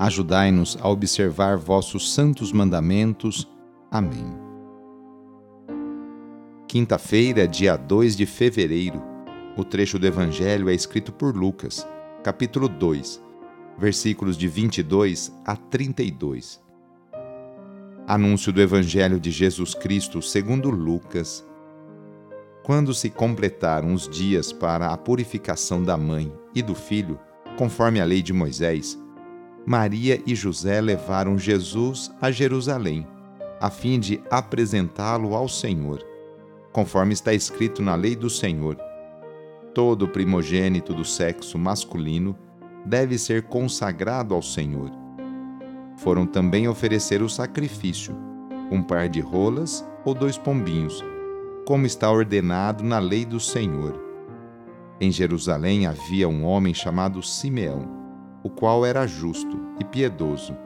Ajudai-nos a observar vossos santos mandamentos. Amém. Quinta-feira, dia 2 de fevereiro. O trecho do Evangelho é escrito por Lucas, capítulo 2, versículos de 22 a 32. Anúncio do Evangelho de Jesus Cristo segundo Lucas. Quando se completaram os dias para a purificação da mãe e do filho, conforme a lei de Moisés, Maria e José levaram Jesus a Jerusalém, a fim de apresentá-lo ao Senhor, conforme está escrito na lei do Senhor. Todo primogênito do sexo masculino deve ser consagrado ao Senhor. Foram também oferecer o sacrifício, um par de rolas ou dois pombinhos, como está ordenado na lei do Senhor. Em Jerusalém havia um homem chamado Simeão o qual era justo e piedoso,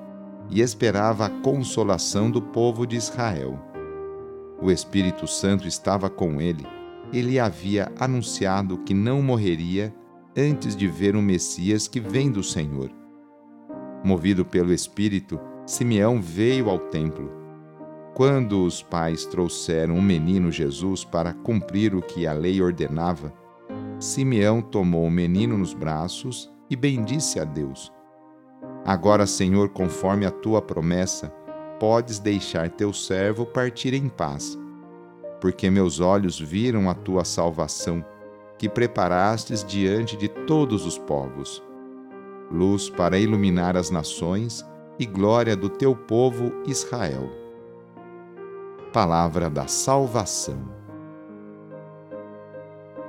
e esperava a consolação do povo de Israel. O Espírito Santo estava com ele, ele havia anunciado que não morreria antes de ver o Messias que vem do Senhor. Movido pelo Espírito, Simeão veio ao templo. Quando os pais trouxeram o menino Jesus para cumprir o que a lei ordenava, Simeão tomou o menino nos braços e bendisse a Deus. Agora, Senhor, conforme a tua promessa, podes deixar teu servo partir em paz, porque meus olhos viram a tua salvação, que preparastes diante de todos os povos. Luz para iluminar as nações e glória do teu povo Israel. Palavra da salvação.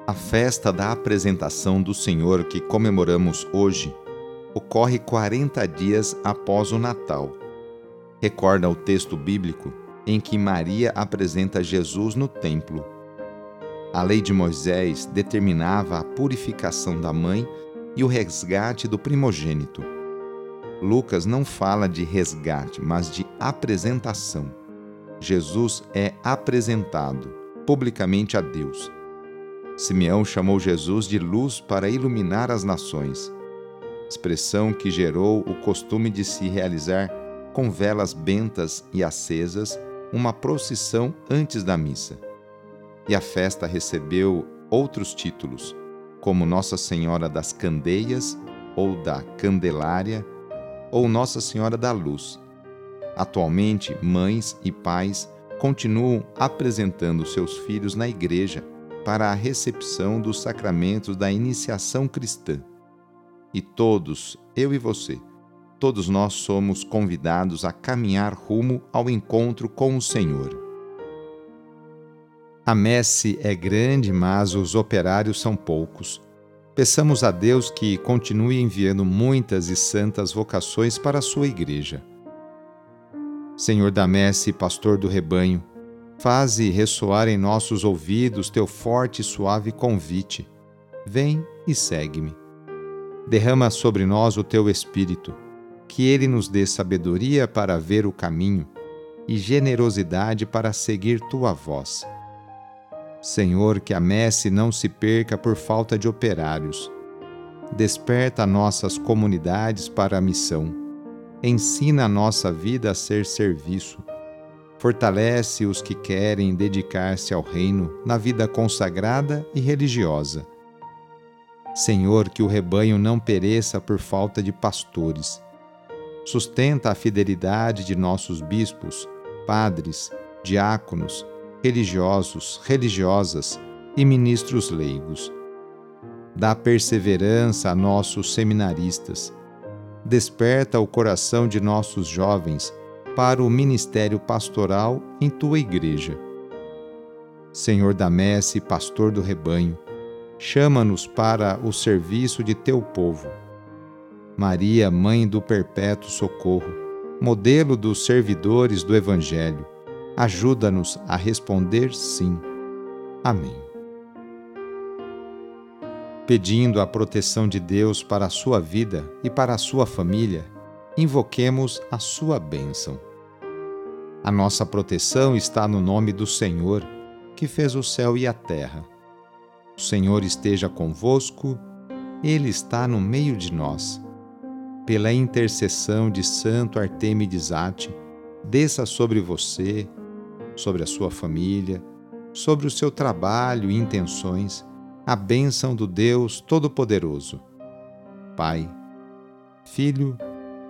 A festa da apresentação do Senhor que comemoramos hoje ocorre 40 dias após o Natal. Recorda o texto bíblico em que Maria apresenta Jesus no templo. A lei de Moisés determinava a purificação da mãe e o resgate do primogênito. Lucas não fala de resgate, mas de apresentação. Jesus é apresentado publicamente a Deus Simeão chamou Jesus de luz para iluminar as nações, expressão que gerou o costume de se realizar com velas bentas e acesas uma procissão antes da missa. E a festa recebeu outros títulos, como Nossa Senhora das Candeias ou da Candelária ou Nossa Senhora da Luz. Atualmente, mães e pais continuam apresentando seus filhos na igreja para a recepção dos sacramentos da iniciação cristã. E todos, eu e você, todos nós somos convidados a caminhar rumo ao encontro com o Senhor. A messe é grande, mas os operários são poucos. Peçamos a Deus que continue enviando muitas e santas vocações para a sua igreja. Senhor da messe, pastor do rebanho, Faze ressoar em nossos ouvidos teu forte e suave convite. Vem e segue-me. Derrama sobre nós o teu Espírito, que ele nos dê sabedoria para ver o caminho e generosidade para seguir tua voz. Senhor, que a messe não se perca por falta de operários. Desperta nossas comunidades para a missão. Ensina a nossa vida a ser serviço Fortalece os que querem dedicar-se ao reino na vida consagrada e religiosa. Senhor, que o rebanho não pereça por falta de pastores. Sustenta a fidelidade de nossos bispos, padres, diáconos, religiosos, religiosas e ministros leigos. Dá perseverança a nossos seminaristas. Desperta o coração de nossos jovens para o ministério pastoral em tua igreja. Senhor da messe, pastor do rebanho, chama-nos para o serviço de teu povo. Maria, mãe do perpétuo socorro, modelo dos servidores do Evangelho, ajuda-nos a responder sim. Amém. Pedindo a proteção de Deus para a sua vida e para a sua família, invoquemos a sua bênção. A nossa proteção está no nome do Senhor, que fez o céu e a terra. O Senhor esteja convosco, Ele está no meio de nós. Pela intercessão de Santo Artemides Ate, desça sobre você, sobre a sua família, sobre o seu trabalho e intenções, a bênção do Deus Todo-Poderoso. Pai, Filho